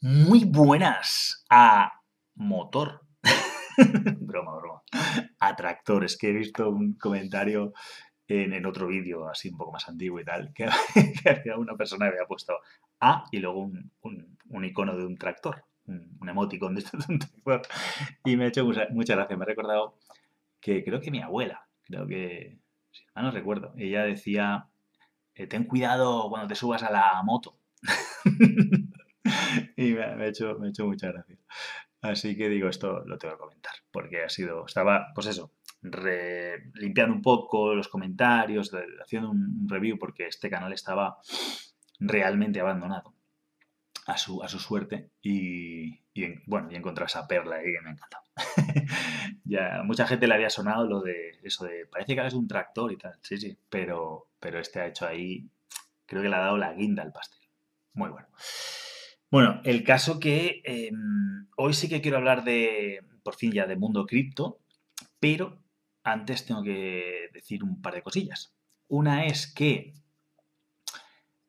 muy buenas a motor. broma, broma. A tractores, que he visto un comentario en, otro vídeo, así un poco más antiguo y tal, que, había una persona que había puesto A y luego un, icono de un tractor, un, emoticon de, un tractor. Y me ha hecho mucha, mucha gracia. Me ha recordado que creo que mi abuela, creo que, si no recuerdo, ella decía, eh, ten cuidado cuando te subas a la moto. y me ha, hecho, me ha hecho mucha gracia. Así que digo, esto lo tengo que comentar, porque ha sido, estaba, pues eso, limpiando un poco los comentarios, haciendo un review, porque este canal estaba realmente abandonado a su, a su suerte y, bueno, y encontré esa perla ahí que me encantó. ya, mucha gente le había sonado lo de eso de, parece que es un tractor y tal, sí, sí, pero, pero este ha hecho ahí, creo que le ha dado la guinda al pastel. Muy bueno. Bueno, el caso que em, hoy sí que quiero hablar de, por fin ya, de mundo cripto, pero antes tengo que decir un par de cosillas. Una es que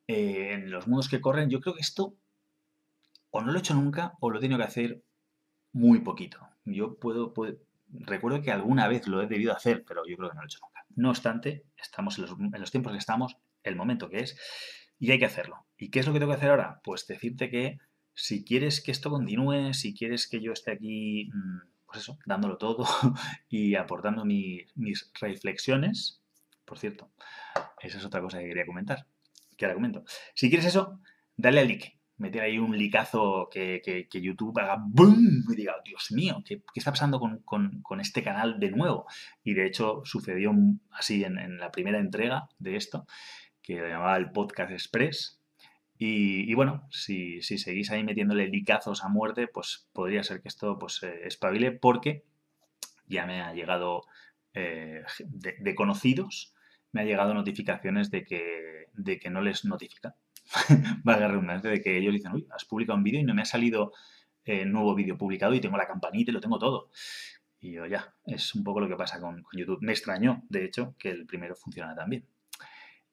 en los mundos que corren, yo creo que esto o no lo he hecho nunca o lo he tenido que hacer muy poquito. Yo puedo, recuerdo que alguna vez lo he debido hacer, pero yo creo que no lo he hecho nunca. No obstante, estamos en los, en los tiempos que estamos, el momento que es, y hay que hacerlo. ¿Y qué es lo que tengo que hacer ahora? Pues decirte que si quieres que esto continúe, si quieres que yo esté aquí, mm, pues eso, dándolo todo y aportando mis reflexiones, por cierto, esa es otra cosa que quería comentar, que ahora comento. Si quieres eso, dale al like, meter ahí un licazo que, YouTube haga ¡boom! y diga, Dios mío, ¿qué, está pasando con, este canal de nuevo? Y de hecho sucedió así en la primera entrega de esto, que lo llamaba el Podcast Express, y, bueno, si, seguís ahí metiéndole licazos a muerte, pues podría ser que esto pues eh, espabile porque ya me ha llegado eh, de, conocidos, me ha llegado notificaciones de que, de que no les notifica. Valga redundancia, de que ellos dicen, uy, has publicado un vídeo y no me ha salido eh, nuevo vídeo publicado y tengo la campanita y lo tengo todo. Y yo ya, es un poco lo que pasa con, con YouTube. Me extrañó, de hecho, que el primero funcionara tan bien.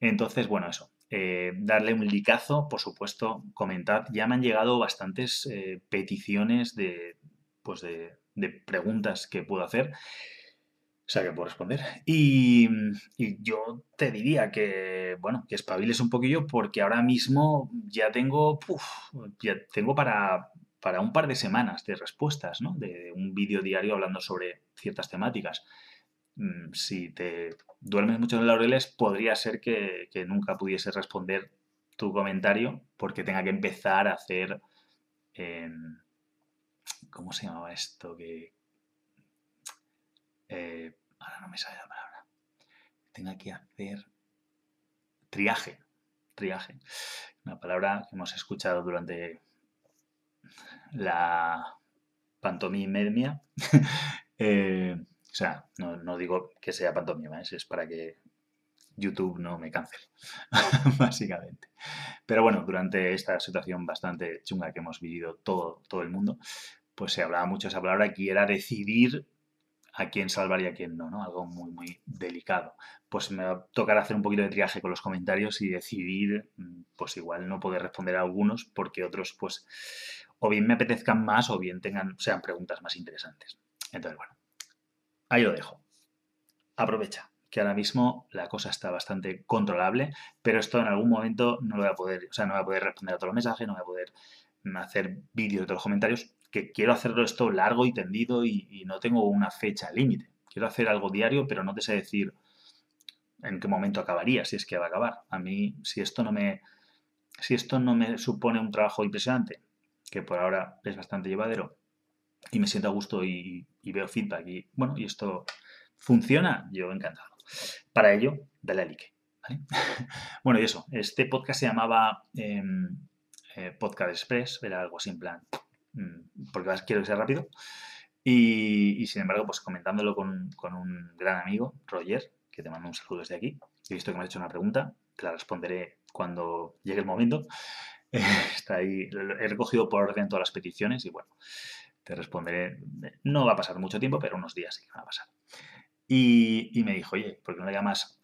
Entonces, bueno, eso. Eh, darle un licazo, por supuesto, comentad. Ya me han llegado bastantes eh, peticiones de, pues de, preguntas que puedo hacer. O sea, que puedo responder. Y, yo te diría que, bueno, que espabiles un poquillo porque ahora mismo ya tengo, ya tengo para, para un par de semanas de respuestas, ¿no? De un vídeo diario hablando sobre ciertas temáticas. Mm, si te duermes mucho en los laureles, podría ser que, nunca pudiese responder tu comentario porque tenga que empezar a hacer... Em, ¿Cómo se llamaba esto? Que... Eh, ahora no me sale la palabra. Tenga que hacer triaje. Triaje. Una palabra que hemos escuchado durante la pantomimia. eh, o sea, no, digo que sea pantomima, es para que YouTube no me cancele, básicamente. Pero bueno, durante esta situación bastante chunga que hemos vivido todo, todo el mundo, pues se hablaba mucho esa palabra que era decidir a quién salvar y a quién no, ¿no? Algo muy, muy delicado. Pues me va a tocar hacer un poquito de triaje con los comentarios y decidir, mm, pues igual no poder responder a algunos porque otros, pues, o bien me apetezcan más o bien tengan, sean preguntas más interesantes. Entonces, bueno, ahí lo dejo. Aprovecha, que ahora mismo la cosa está bastante controlable, pero esto en algún momento no lo voy a poder, o sea, no voy a poder responder a todos los mensajes, no voy a poder hacer vídeos de todos los comentarios, que quiero hacerlo esto largo y tendido y, no tengo una fecha límite. Quiero hacer algo diario, pero no te sé decir en qué momento acabaría, si es que va a acabar. A mí, si esto no me, si esto no me supone un trabajo impresionante, que por ahora es bastante llevadero, y me siento a gusto y, veo feedback y bueno, y esto funciona, yo encantado. Para ello, dale a like. bueno, y eso, este podcast se llamaba em, eh, Podcast Express, era algo así en plan, mm, porque quiero que sea rápido. Y, sin embargo, pues comentándolo con, un gran amigo, Roger, que te mando un saludo desde aquí. He visto que me has hecho una pregunta, te la responderé cuando llegue el momento. está ahí, he recogido por orden todas las peticiones y bueno, te responderé, no va a pasar mucho tiempo, pero unos días sí que van a pasar. Y, me dijo, oye, ¿por qué no le llamas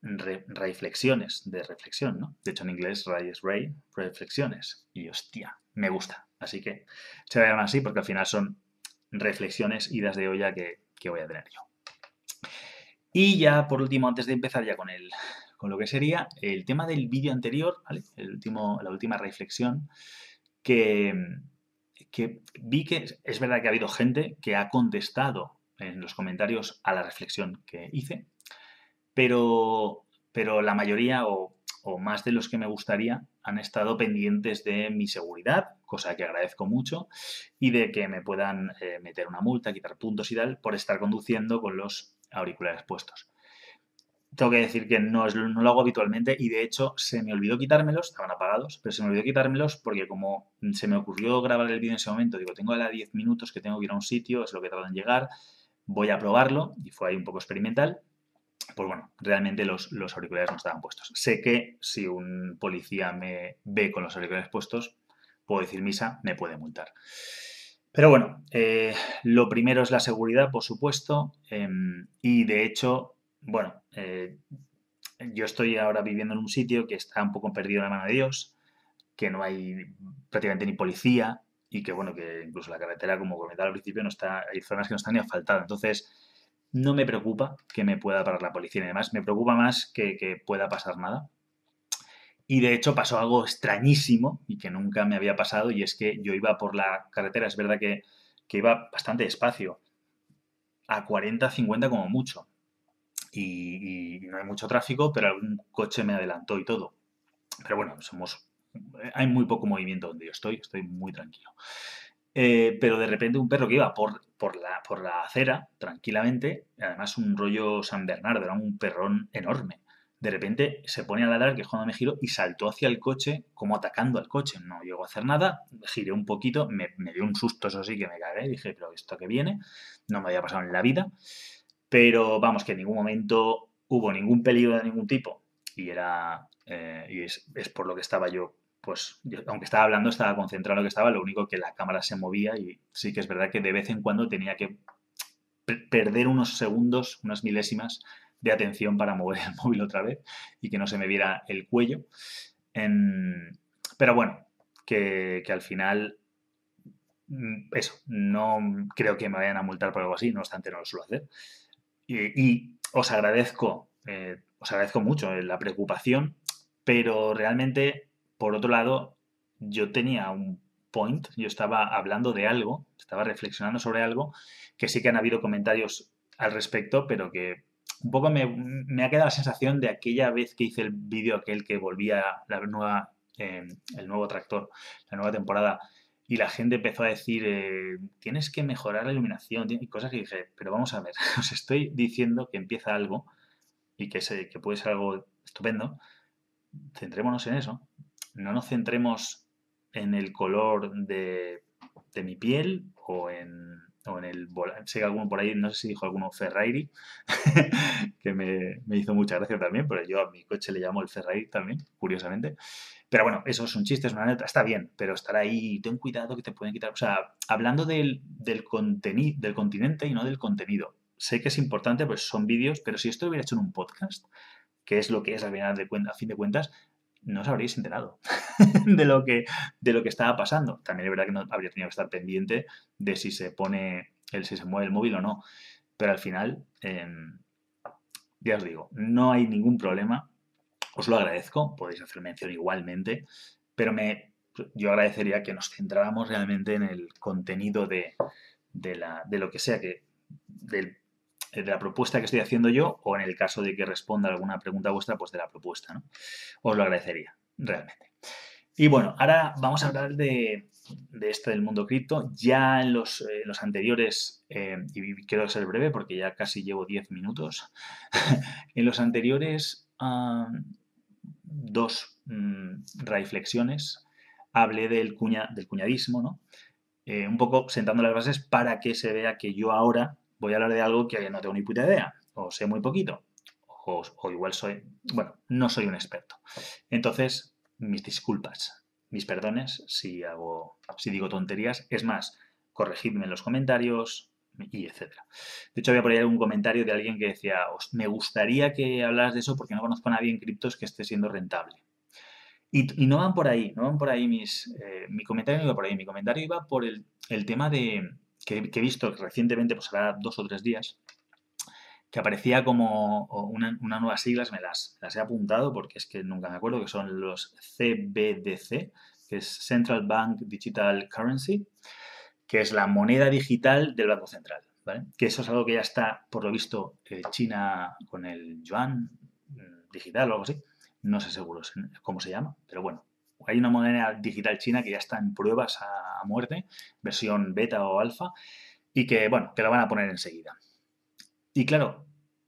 reflexiones de reflexión, ¿no? De hecho, en inglés, Ray es Ray, reflexiones. Y hostia, me gusta, Así que se va a llamar así porque al final son reflexiones, idas de olla que, voy a tener yo. Y ya por último, antes de empezar ya con, el, con lo que sería el tema del vídeo anterior, el último, la última reflexión, que, que vi que es verdad que ha habido gente que ha contestado en los comentarios a la reflexión que hice, pero, pero la mayoría o, más de los que me gustaría han estado pendientes de mi seguridad, cosa que agradezco mucho, y de que me puedan eh, meter una multa, quitar puntos y tal, por estar conduciendo con los auriculares puestos. Tengo que decir que no, no lo hago habitualmente y de hecho se me olvidó quitármelos, estaban apagados, pero se me olvidó quitármelos porque como se me ocurrió grabar el vídeo en ese momento, digo, tengo a 10 minutos que tengo que ir a un sitio, es lo que tarda en llegar, voy a probarlo y fue ahí un poco experimental. Pues bueno, realmente los, auriculares no estaban puestos. Sé que si un policía me ve con los auriculares puestos, puedo decir misa, me puede multar. Pero bueno, eh, lo primero es la seguridad, por supuesto, em, y de hecho, bueno, eh, yo estoy ahora viviendo en un sitio que está un poco perdido en la mano de Dios, que no hay prácticamente ni policía, y que bueno, que incluso la carretera, como comentaba al principio, no está, hay zonas que no están ni asfaltadas. Entonces, no me preocupa que me pueda parar la policía y además me preocupa más que, pueda pasar nada. Y de hecho pasó algo extrañísimo y que nunca me había pasado y es que yo iba por la carretera, es verdad que, iba bastante despacio, a 40, 50 como mucho. Y, y, no hay mucho tráfico, pero algún coche me adelantó y todo. Pero bueno, somos hay muy poco movimiento donde yo estoy, estoy muy tranquilo. Eh, pero de repente un perro que iba por, por, la, por la acera, tranquilamente, además un rollo San Bernardo, era un perrón enorme. De repente se pone a ladrar, que es cuando me giro, y saltó hacia el coche, como atacando al coche. No llegó a hacer nada, giré un poquito, me, dio un susto, eso sí, que me cagué. Dije, pero esto que viene, no me había pasado en la vida. Pero vamos, que en ningún momento hubo ningún peligro de ningún tipo. Y era. Eh, y es, por lo que estaba yo pues aunque estaba hablando, estaba concentrado en lo que estaba, lo único que la cámara se movía y sí que es verdad que de vez en cuando tenía que perder unos segundos, unas milésimas de atención para mover el móvil otra vez y que no se me viera el cuello. Pero bueno, que, al final, mm, eso, no creo que me vayan a multar por algo así, no obstante no lo suelo hacer. Y, os agradezco, eh, os agradezco mucho la preocupación, pero realmente por otro lado, yo tenía un point, yo estaba hablando de algo, estaba reflexionando sobre algo, que sí que han habido comentarios al respecto, pero que un poco me, ha quedado la sensación de aquella vez que hice el vídeo aquel que volvía la nueva, eh, el nuevo tractor, la nueva temporada, y la gente empezó a decir, eh, tienes que mejorar la iluminación, y cosas que dije, pero vamos a ver, os estoy diciendo que empieza algo y que, que puede ser algo estupendo, centrémonos en eso, no nos centremos en el color de, mi piel o en, o en el sé que alguno por ahí, no sé si dijo alguno Ferrari, que me, hizo mucha gracia también, pero yo a mi coche le llamo el Ferrari también, curiosamente. Pero bueno, eso es un chiste, es una neta, está bien, pero estar ahí, ten cuidado que te pueden quitar. O sea, hablando del, del, del continente y no del contenido. Sé que es importante, pues son vídeos, pero si esto lo hubiera hecho en un podcast, que es lo que es a fin de cuentas, no os habréis enterado de, lo que, de lo que estaba pasando. También es verdad que no habría tenido que estar pendiente de si se pone, el, si se mueve el móvil o no. Pero al final, em, ya os digo, no hay ningún problema. Os lo agradezco, podéis hacer mención igualmente, pero me, yo agradecería que nos centráramos realmente en el contenido de, la, de lo que sea que del de la propuesta que estoy haciendo yo o en el caso de que responda alguna pregunta vuestra, pues de la propuesta. ¿no? Os lo agradecería, realmente. Y bueno, ahora vamos a hablar de, esto del mundo cripto. Ya en los, eh, los anteriores, eh, y quiero ser breve porque ya casi llevo 10 minutos, en los anteriores dos mm, reflexiones hablé del, cuña, del cuñadismo, ¿no? un poco sentando las bases para que se vea que yo ahora voy a hablar de algo que no tengo ni puta idea, o sé muy poquito, o, igual soy, bueno, no soy un experto. Entonces, mis disculpas, mis perdones si hago, si digo tonterías. Es más, corregidme en los comentarios y etcétera. De hecho, había por ahí un comentario de alguien que decía, me gustaría que hablas de eso porque no conozco a nadie en criptos que esté siendo rentable. Y, no van por ahí, no van por ahí mis... Eh, mi comentario no iba por ahí, mi comentario iba por el, tema de... Que, he visto recientemente, pues hará dos o tres días, que aparecía como una, nuevas siglas, me las, las he apuntado porque es que nunca me acuerdo, que son los CBDC, que es Central Bank Digital Currency, que es la moneda digital del Banco Central. ¿vale? Que eso es algo que ya está, por lo visto, eh, China con el yuan mm, digital o algo así. No sé seguro cómo se llama, pero bueno, hay una moneda digital china que ya está en pruebas a, muerte, versión beta o alfa, y que, bueno, que la van a poner enseguida. Y claro,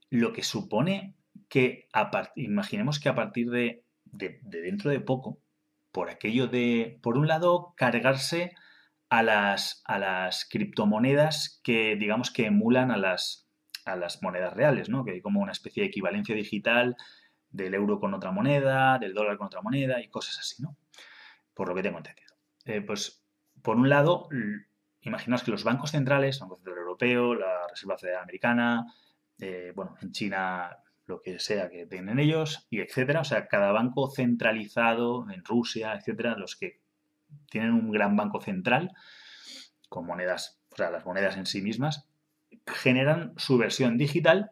lo que supone que, imaginemos que a partir de, de, dentro de poco, por aquello de, por un lado, cargarse a las, a las criptomonedas que, digamos, que emulan a las, a las monedas reales, ¿no? Que hay como una especie de equivalencia digital del euro con otra moneda, del dólar con otra moneda y cosas así, ¿no? Por lo que tengo entendido. Eh, pues, por un lado, imaginaos que los bancos centrales, el Banco Central Europeo, la Reserva Federal Americana, eh, bueno, en China lo que sea que tienen ellos, y etcétera. O sea, cada banco centralizado en Rusia, etcétera, los que tienen un gran banco central con monedas, o sea, las monedas en sí mismas, generan su versión digital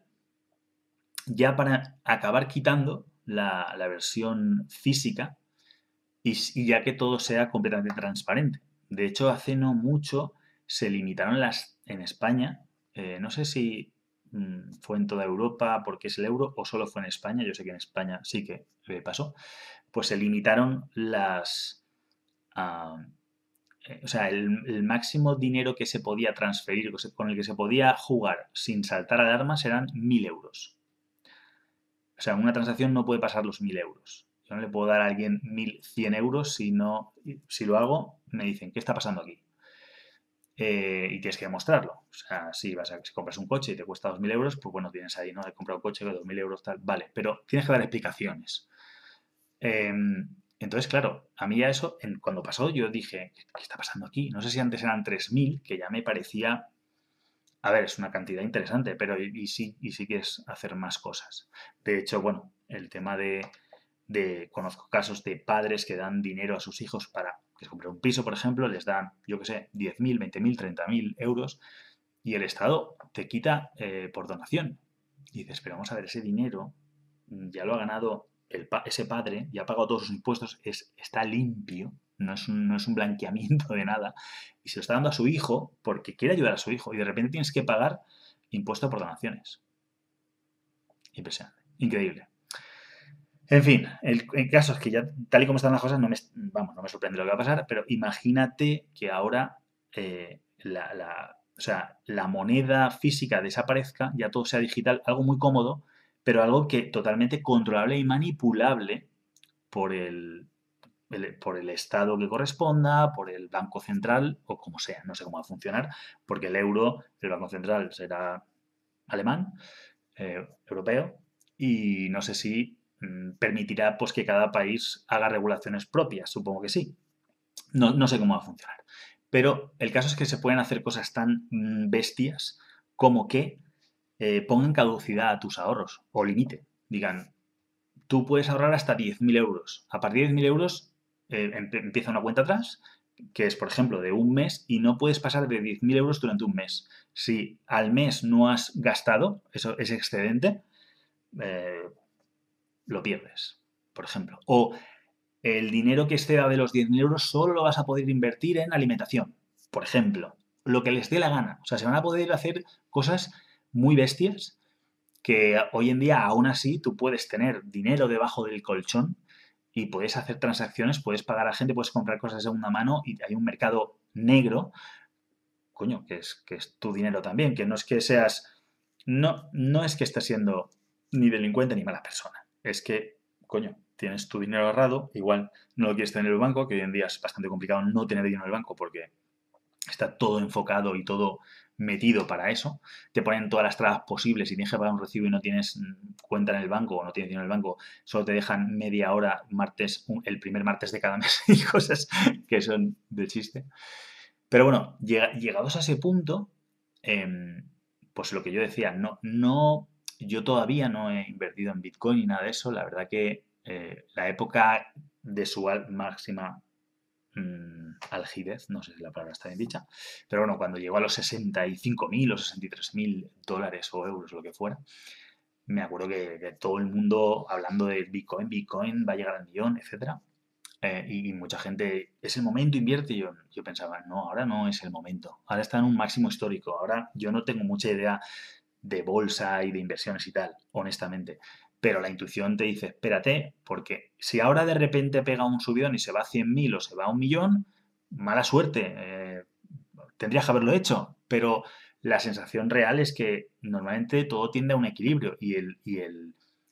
ya para acabar quitando la, versión física y, ya que todo sea completamente transparente. De hecho, hace no mucho se limitaron las en España, eh, no sé si mm, fue en toda Europa porque es el euro o solo fue en España, yo sé que en España sí que pasó, pues se limitaron las... Eh, o sea, el, el, máximo dinero que se podía transferir, con el que se podía jugar sin saltar alarmas eran 1.000 euros. O sea, una transacción no puede pasar los 1.000 euros. Yo no le puedo dar a alguien 1.100 euros si, no, si lo hago, me dicen, ¿qué está pasando aquí? Eh, y tienes que demostrarlo. O sea, si vas a si compras un coche y te cuesta 2.000 euros, pues bueno, tienes ahí, ¿no? He comprado un coche de 2.000 euros, tal, vale, pero tienes que dar explicaciones. Em, entonces, claro, a mí ya eso, cuando pasó, yo dije, ¿qué está pasando aquí? No sé si antes eran 3.000, que ya me parecía a ver, es una cantidad interesante, pero y, sí, y sí quieres hacer más cosas. De hecho, bueno, el tema de, conozco casos de padres que dan dinero a sus hijos para que se compre un piso, por ejemplo, les dan, yo qué sé, 10.000, 20.000, 30.000 euros y el Estado te quita eh, por donación. Y dices, pero vamos a ver, ese dinero ya lo ha ganado ese padre, ya ha pagado todos sus impuestos, es, está limpio, no es, un, no es un blanqueamiento de nada, y se lo está dando a su hijo porque quiere ayudar a su hijo, y de repente tienes que pagar impuesto por donaciones. Impresionante, increíble. En fin, el, caso es que ya tal y como están las cosas, no me, vamos, no me sorprende lo que va a pasar, pero imagínate que ahora eh, la, o sea, la moneda física desaparezca, ya todo sea digital, algo muy cómodo, pero algo que totalmente controlable y manipulable por el, por el Estado que corresponda, por el Banco Central o como sea, no sé cómo va a funcionar, porque el euro, el Banco Central será alemán, eh, europeo, y no sé si mm, permitirá pues, que cada país haga regulaciones propias, supongo que sí. No, no, sé cómo va a funcionar. Pero el caso es que se pueden hacer cosas tan mm, bestias como que eh, pongan caducidad a tus ahorros o límite. Digan, tú puedes ahorrar hasta 10.000 euros. A partir de 10.000 euros eh, empieza una cuenta atrás, que es, por ejemplo, de un mes, y no puedes pasar de 10.000 euros durante un mes. Si al mes no has gastado eso, ese excedente, eh, lo pierdes, por ejemplo. O el dinero que exceda de los 10.000 euros solo lo vas a poder invertir en alimentación, por ejemplo. Lo que les dé la gana. O sea, se van a poder hacer cosas muy bestias que hoy en día aún así tú puedes tener dinero debajo del colchón y puedes hacer transacciones, puedes pagar a gente, puedes comprar cosas de segunda mano y hay un mercado negro, coño, que es, que es tu dinero también, que no es que seas, no, no es que estés siendo ni delincuente ni mala persona, es que, coño, tienes tu dinero ahorrado, igual no lo quieres tener en el banco, que hoy en día es bastante complicado no tener dinero en el banco porque está todo enfocado y todo metido para eso, te ponen todas las trabas posibles y tienes que pagar un recibo y no tienes mm, cuenta en el banco o no tienes dinero en el banco, solo te dejan media hora martes, el primer martes de cada mes y cosas que son de chiste. Pero bueno, llegados a ese punto, em, pues lo que yo decía, no, no, yo todavía no he invertido en Bitcoin ni nada de eso, la verdad que eh, la época de su máxima mmm, algidez, no sé si la palabra está bien dicha, pero bueno, cuando llegó a los 65.000 o 63.000 dólares o euros, lo que fuera, me acuerdo que, todo el mundo hablando de Bitcoin, Bitcoin va a llegar al millón, etcétera. Eh, y, mucha gente, es el momento, invierte. Yo, yo pensaba, no, ahora no es el momento. Ahora está en un máximo histórico. Ahora yo no tengo mucha idea de bolsa y de inversiones y tal, honestamente. Pero la intuición te dice, espérate, porque si ahora de repente pega un subidón y se va a 100.000 o se va a un millón, mala suerte. Eh, tendrías que haberlo hecho. Pero la sensación real es que normalmente todo tiende a un equilibrio y,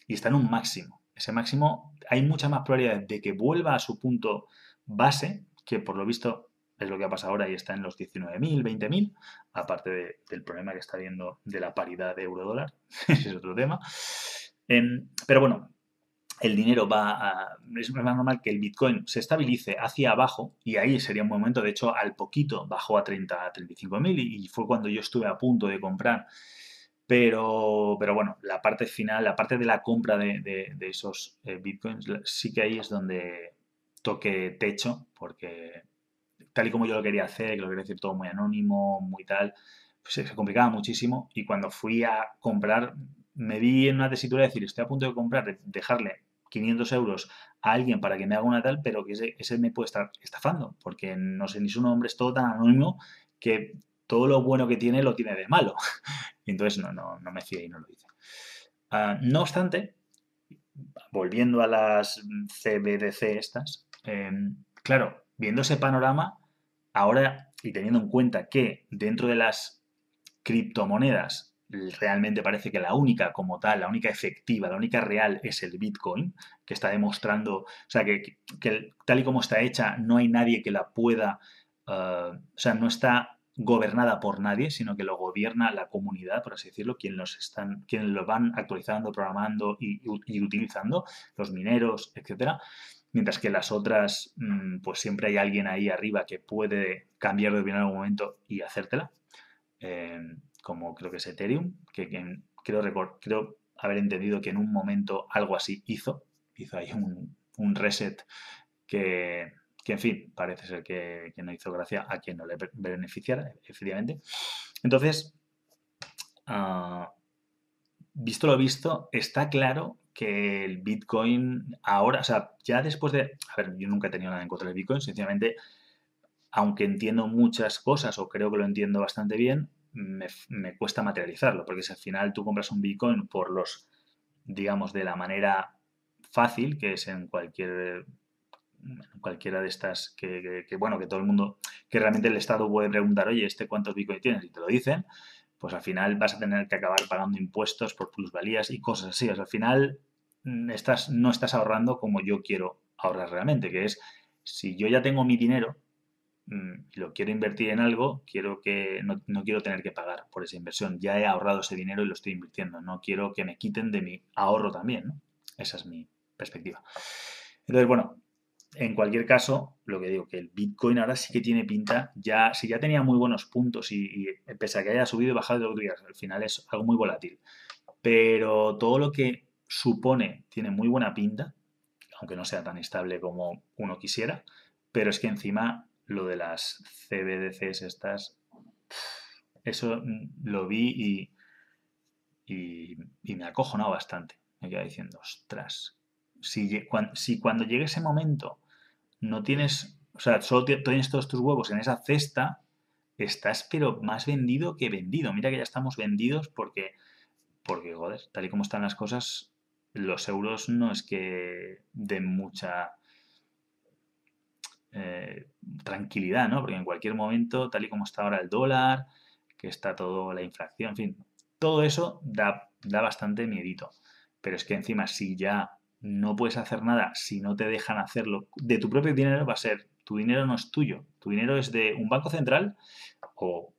está en un máximo. Ese máximo hay mucha más probabilidad de que vuelva a su punto base, que por lo visto es lo que ha pasado ahora y está en los 19.000, 20.000, aparte del problema que está habiendo de la paridad de euro-dólar, ese es otro tema. Em, pero bueno, el dinero va a, es más normal que el Bitcoin se estabilice hacia abajo y ahí sería un momento, de hecho al poquito bajó a 30, a 35 mil y, fue cuando yo estuve a punto de comprar. Pero, pero bueno, la parte final, la parte de la compra de, esos eh, Bitcoins, sí que ahí es donde toque techo, porque tal y como yo lo quería hacer, que lo quería decir todo muy anónimo, muy tal, pues se complicaba muchísimo y cuando fui a comprar me vi en una tesitura de decir, estoy a punto de comprar, dejarle 500 euros a alguien para que me haga una tal, pero que ese, me puede estar estafando, porque no sé ni su nombre, es todo tan anónimo que todo lo bueno que tiene lo tiene de malo. entonces no, no, no me fío y no lo hice. Ah, no obstante, volviendo a las CBDC estas, em, claro, viendo ese panorama, ahora y teniendo en cuenta que dentro de las criptomonedas realmente parece que la única como tal, la única efectiva, la única real es el Bitcoin, que está demostrando, o sea, que, tal y como está hecha, no hay nadie que la pueda, eh, o sea, no está gobernada por nadie, sino que lo gobierna la comunidad, por así decirlo, quien los están, quienes lo van actualizando, programando y, utilizando, los mineros, etcétera. Mientras que las otras, mm, pues siempre hay alguien ahí arriba que puede cambiar de opinión en algún momento y hacértela. Eh, como creo que es Ethereum, que, creo, creo haber entendido que en un momento algo así hizo, hizo ahí un, reset que, en fin, parece ser que, no hizo gracia a quien no le beneficiara, efectivamente. Entonces, ah, visto lo visto, está claro que el Bitcoin ahora, o sea, ya después de, a ver, yo nunca he tenido nada en contra del Bitcoin, sencillamente, aunque entiendo muchas cosas o creo que lo entiendo bastante bien, me, cuesta materializarlo, porque si al final tú compras un Bitcoin por los, digamos, de la manera fácil, que es en cualquier cualquiera de estas que, bueno, que todo el mundo, que realmente el Estado puede preguntar, oye, ¿este cuántos Bitcoin tienes? Y te lo dicen, pues al final vas a tener que acabar pagando impuestos por plusvalías y cosas así. O sea, al final mm, estás, no estás ahorrando como yo quiero ahorrar realmente, que es, si yo ya tengo mi dinero, Mm, lo quiero invertir en algo, quiero que no, quiero tener que pagar por esa inversión. Ya he ahorrado ese dinero y lo estoy invirtiendo. No quiero que me quiten de mi ahorro también. Esa es mi perspectiva. Entonces, bueno, en cualquier caso, lo que digo, que el Bitcoin ahora sí que tiene pinta, ya, si ya tenía muy buenos puntos y, pese a que haya subido y bajado de los días, al final es algo muy volátil. Pero todo lo que supone tiene muy buena pinta, aunque no sea tan estable como uno quisiera, pero es que encima lo de las CBDCs estas, eso lo vi y, y, me acojonado bastante. Me quedé diciendo, ostras, si, si cuando llegue ese momento no tienes, o sea, solo tienes todos tus huevos en esa cesta, estás pero más vendido que vendido. Mira que ya estamos vendidos porque, porque joder, tal y como están las cosas, los euros no es que den mucha eh, tranquilidad, ¿no? Porque en cualquier momento, tal y como está ahora el dólar, que está todo la inflación, en fin, todo eso da, da bastante miedito. Pero es que encima, si ya no puedes hacer nada, si no te dejan hacerlo, de tu propio dinero va a ser, tu dinero no es tuyo, tu dinero es de un banco central o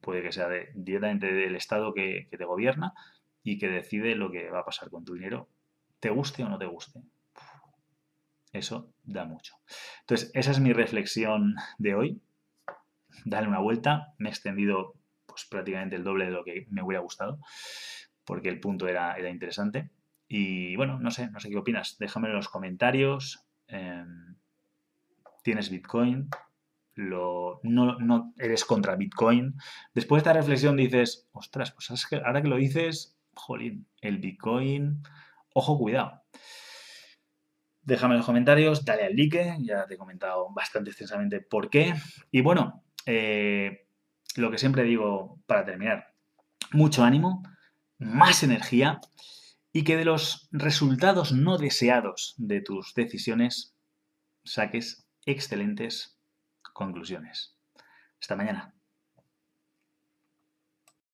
puede que sea de, directamente del Estado que, que te gobierna y que decide lo que va a pasar con tu dinero, te guste o no te guste. Eso da mucho. Entonces, esa es mi reflexión de hoy. Dale una vuelta. Me he extendido pues, prácticamente el doble de lo que me hubiera gustado, porque el punto era, era interesante. Y bueno, no sé, no sé qué opinas. Déjame en los comentarios. em, tienes Bitcoin, lo, no, eres contra Bitcoin. Después de esta reflexión dices, ostras, pues ahora que lo dices, jolín, el Bitcoin, ojo, cuidado. Déjame en los comentarios, dale al like, ya te he comentado bastante extensamente por qué. Y bueno, eh, lo que siempre digo para terminar, mucho ánimo, más energía y que de los resultados no deseados de tus decisiones saques excelentes conclusiones. Hasta mañana.